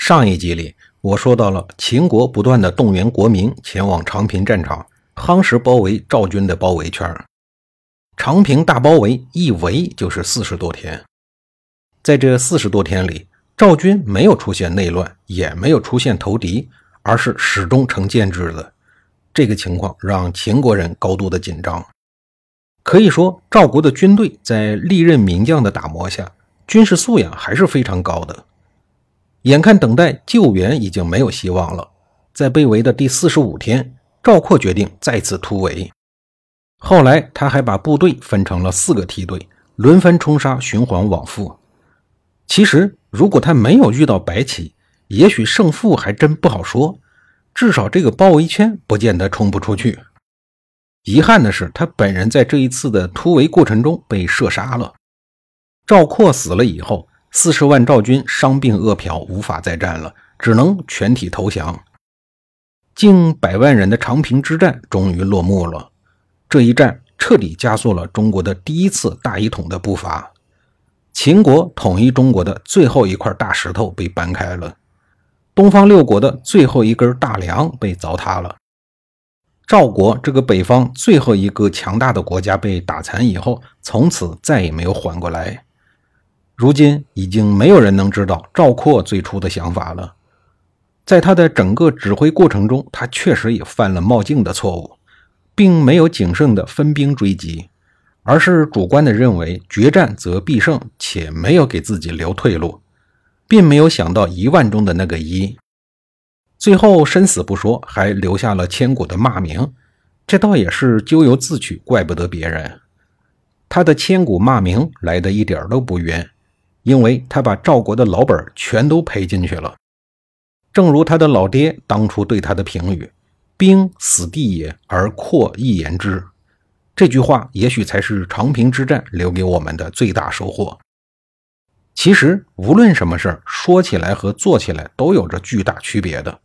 上一集里，我说到了秦国不断的动员国民前往长平战场，夯实包围赵军的包围圈。长平大包围一围就是四十多天，在这四十多天里，赵军没有出现内乱，也没有出现投敌，而是始终成建制的。这个情况让秦国人高度的紧张。可以说，赵国的军队在历任名将的打磨下，军事素养还是非常高的。眼看等待救援已经没有希望了，在被围的第四十五天，赵括决定再次突围。后来他还把部队分成了四个梯队，轮番冲杀，循环往复。其实，如果他没有遇到白起，也许胜负还真不好说。至少这个包围圈不见得冲不出去。遗憾的是，他本人在这一次的突围过程中被射杀了。赵括死了以后。四十万赵军伤病饿殍，无法再战了，只能全体投降。近百万人的长平之战终于落幕了。这一战彻底加速了中国的第一次大一统的步伐。秦国统一中国的最后一块大石头被搬开了，东方六国的最后一根大梁被凿塌了。赵国这个北方最后一个强大的国家被打残以后，从此再也没有缓过来。如今已经没有人能知道赵括最初的想法了。在他的整个指挥过程中，他确实也犯了冒进的错误，并没有谨慎的分兵追击，而是主观的认为决战则必胜，且没有给自己留退路，并没有想到一万中的那个一。最后生死不说，还留下了千古的骂名，这倒也是咎由自取，怪不得别人。他的千古骂名来的一点都不冤。因为他把赵国的老本全都赔进去了，正如他的老爹当初对他的评语：“兵死地也，而阔亦言之。”这句话也许才是长平之战留给我们的最大收获。其实，无论什么事儿，说起来和做起来都有着巨大区别的。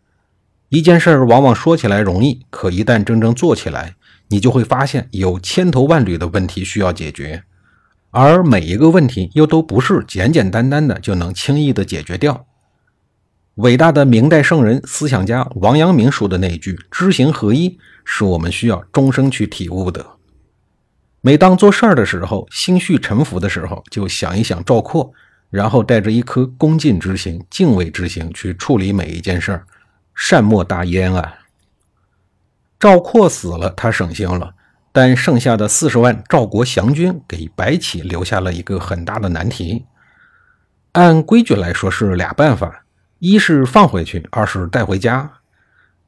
一件事儿往往说起来容易，可一旦真正做起来，你就会发现有千头万缕的问题需要解决。而每一个问题又都不是简简单单的就能轻易的解决掉。伟大的明代圣人、思想家王阳明说的那句“知行合一”，是我们需要终生去体悟的。每当做事儿的时候，心绪沉浮的时候，就想一想赵括，然后带着一颗恭敬之心、敬畏之心去处理每一件事儿，善莫大焉啊！赵括死了，他省心了。但剩下的四十万赵国降军给白起留下了一个很大的难题。按规矩来说是俩办法：一是放回去，二是带回家。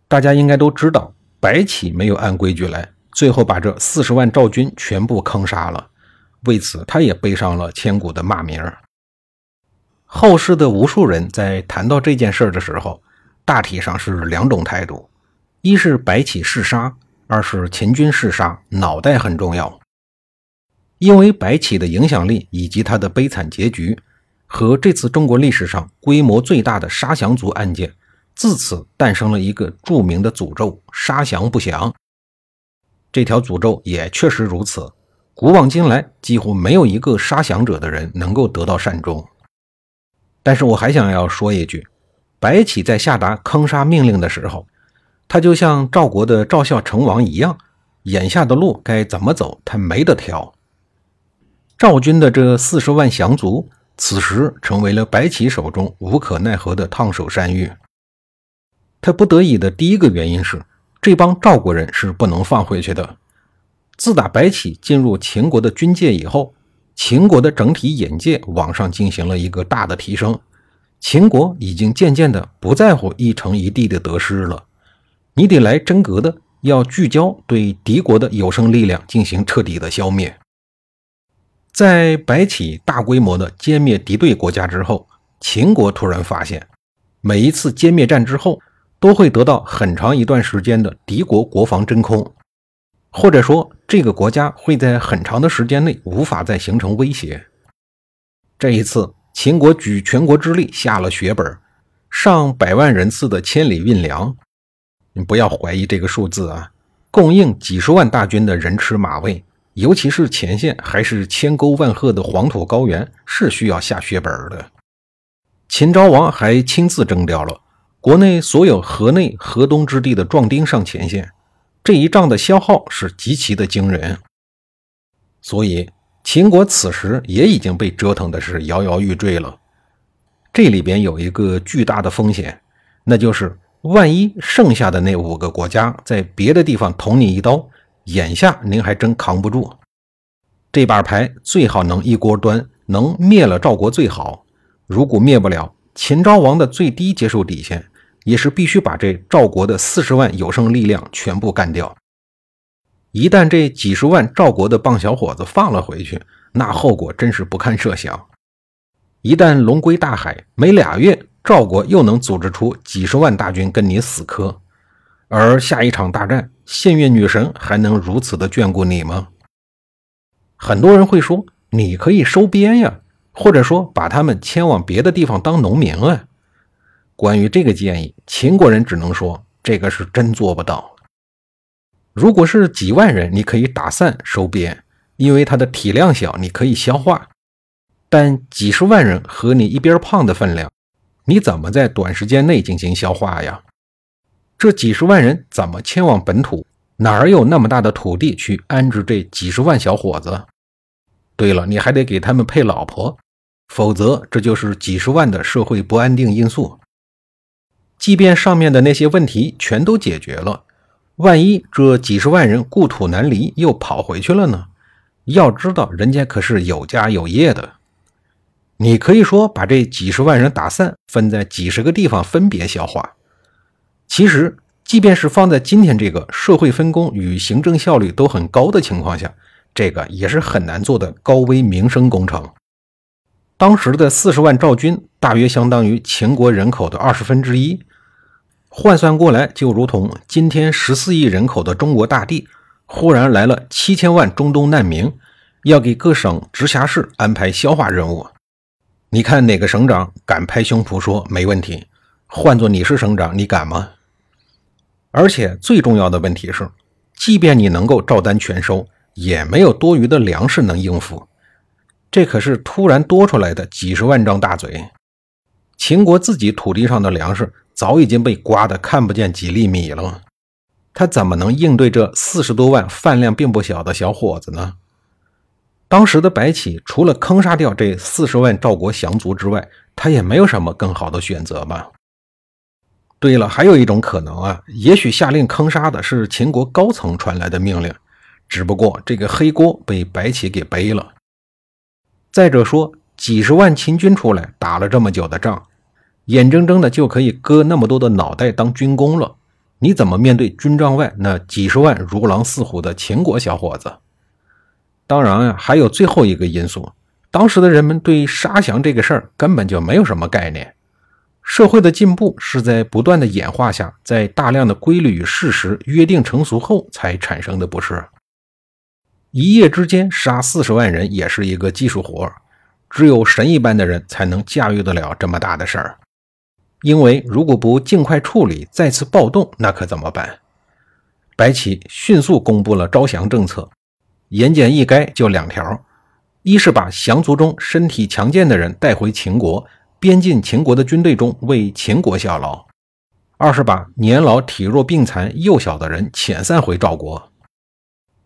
大家应该都知道，白起没有按规矩来，最后把这四十万赵军全部坑杀了。为此，他也背上了千古的骂名。后世的无数人在谈到这件事的时候，大体上是两种态度：一是白起嗜杀。二是秦军嗜杀，脑袋很重要。因为白起的影响力以及他的悲惨结局，和这次中国历史上规模最大的杀降族案件，自此诞生了一个著名的诅咒“杀降不降”。这条诅咒也确实如此，古往今来几乎没有一个杀降者的人能够得到善终。但是我还想要说一句，白起在下达坑杀命令的时候。他就像赵国的赵孝成王一样，眼下的路该怎么走，他没得挑。赵军的这四十万降卒，此时成为了白起手中无可奈何的烫手山芋。他不得已的第一个原因是，这帮赵国人是不能放回去的。自打白起进入秦国的军界以后，秦国的整体眼界往上进行了一个大的提升，秦国已经渐渐的不在乎一城一地的得失了。你得来真格的，要聚焦对敌国的有生力量进行彻底的消灭。在白起大规模的歼灭敌对国家之后，秦国突然发现，每一次歼灭战之后，都会得到很长一段时间的敌国国防真空，或者说这个国家会在很长的时间内无法再形成威胁。这一次，秦国举全国之力下了血本，上百万人次的千里运粮，你不要怀疑这个数字啊，供应几十万大军的人吃马喂。尤其是前线还是千沟万壑的黄土高原，是需要下血本的。秦昭王还亲自征调了国内所有河内、河东之地的壮丁上前线，这一仗的消耗是极其的惊人。所以秦国此时也已经被折腾的是摇摇欲坠了。这里边有一个巨大的风险，那就是万一剩下的那五个国家在别的地方捅你一刀。眼下您还真扛不住，这把牌最好能一锅端，能灭了赵国最好。如果灭不了，秦昭王的最低接受底线也是必须把这赵国的四十万有生力量全部干掉。一旦这几十万赵国的棒小伙子放了回去，那后果真是不堪设想。一旦龙归大海，没俩月，赵国又能组织出几十万大军跟你死磕。而下一场大战，献月女神还能如此的眷顾你吗？很多人会说，你可以收编呀，或者说把他们迁往别的地方当农民啊。关于这个建议，秦国人只能说，这个是真做不到。如果是几万人，你可以打散收编，因为他的体量小，你可以消化。但几十万人和你一边胖的分量，你怎么在短时间内进行消化呀？这几十万人怎么迁往本土？哪儿有那么大的土地去安置这几十万小伙子？对了，你还得给他们配老婆，否则这就是几十万的社会不安定因素。即便上面的那些问题全都解决了，万一这几十万人故土难离，又跑回去了呢？要知道，人家可是有家有业的。你可以说把这几十万人打散，分在几十个地方分别消化。其实，即便是放在今天这个社会分工与行政效率都很高的情况下，这个也是很难做的高危民生工程。当时的四十万赵军，大约相当于秦国人口的二十分之一，换算过来，就如同今天十四亿人口的中国大地，忽然来了七千万中东难民，要给各省直辖市安排消化任务。你看哪个省长敢拍胸脯说没问题？换做你是省长，你敢吗？而且最重要的问题是，即便你能够照单全收，也没有多余的粮食能应付。这可是突然多出来的几十万张大嘴。秦国自己土地上的粮食早已经被刮得看不见几粒米了，他怎么能应对这四十多万饭量并不小的小伙子呢？当时的白起除了坑杀掉这四十万赵国降卒之外，他也没有什么更好的选择吧？对了，还有一种可能啊，也许下令坑杀的是秦国高层传来的命令，只不过这个黑锅被白起给背了。再者说，几十万秦军出来打了这么久的仗，眼睁睁的就可以割那么多的脑袋当军功了，你怎么面对军帐外那几十万如狼似虎的秦国小伙子？当然呀，还有最后一个因素，当时的人们对杀降这个事儿根本就没有什么概念。社会的进步是在不断的演化下，在大量的规律与事实约定成熟后才产生的，不是？一夜之间杀四十万人也是一个技术活儿只有神一般的人才能驾驭得了这么大的事儿。因为如果不尽快处理，再次暴动，那可怎么办？白起迅速公布了招降政策，言简意赅，就两条：一是把降卒中身体强健的人带回秦国。编进秦国的军队中为秦国效劳；二是把年老体弱病残幼小的人遣散回赵国。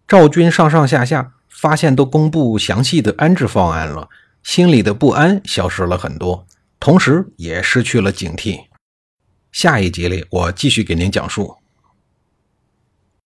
赵军上上下下发现都公布详细的安置方案了，心里的不安消失了很多，同时也失去了警惕。下一集里，我继续给您讲述。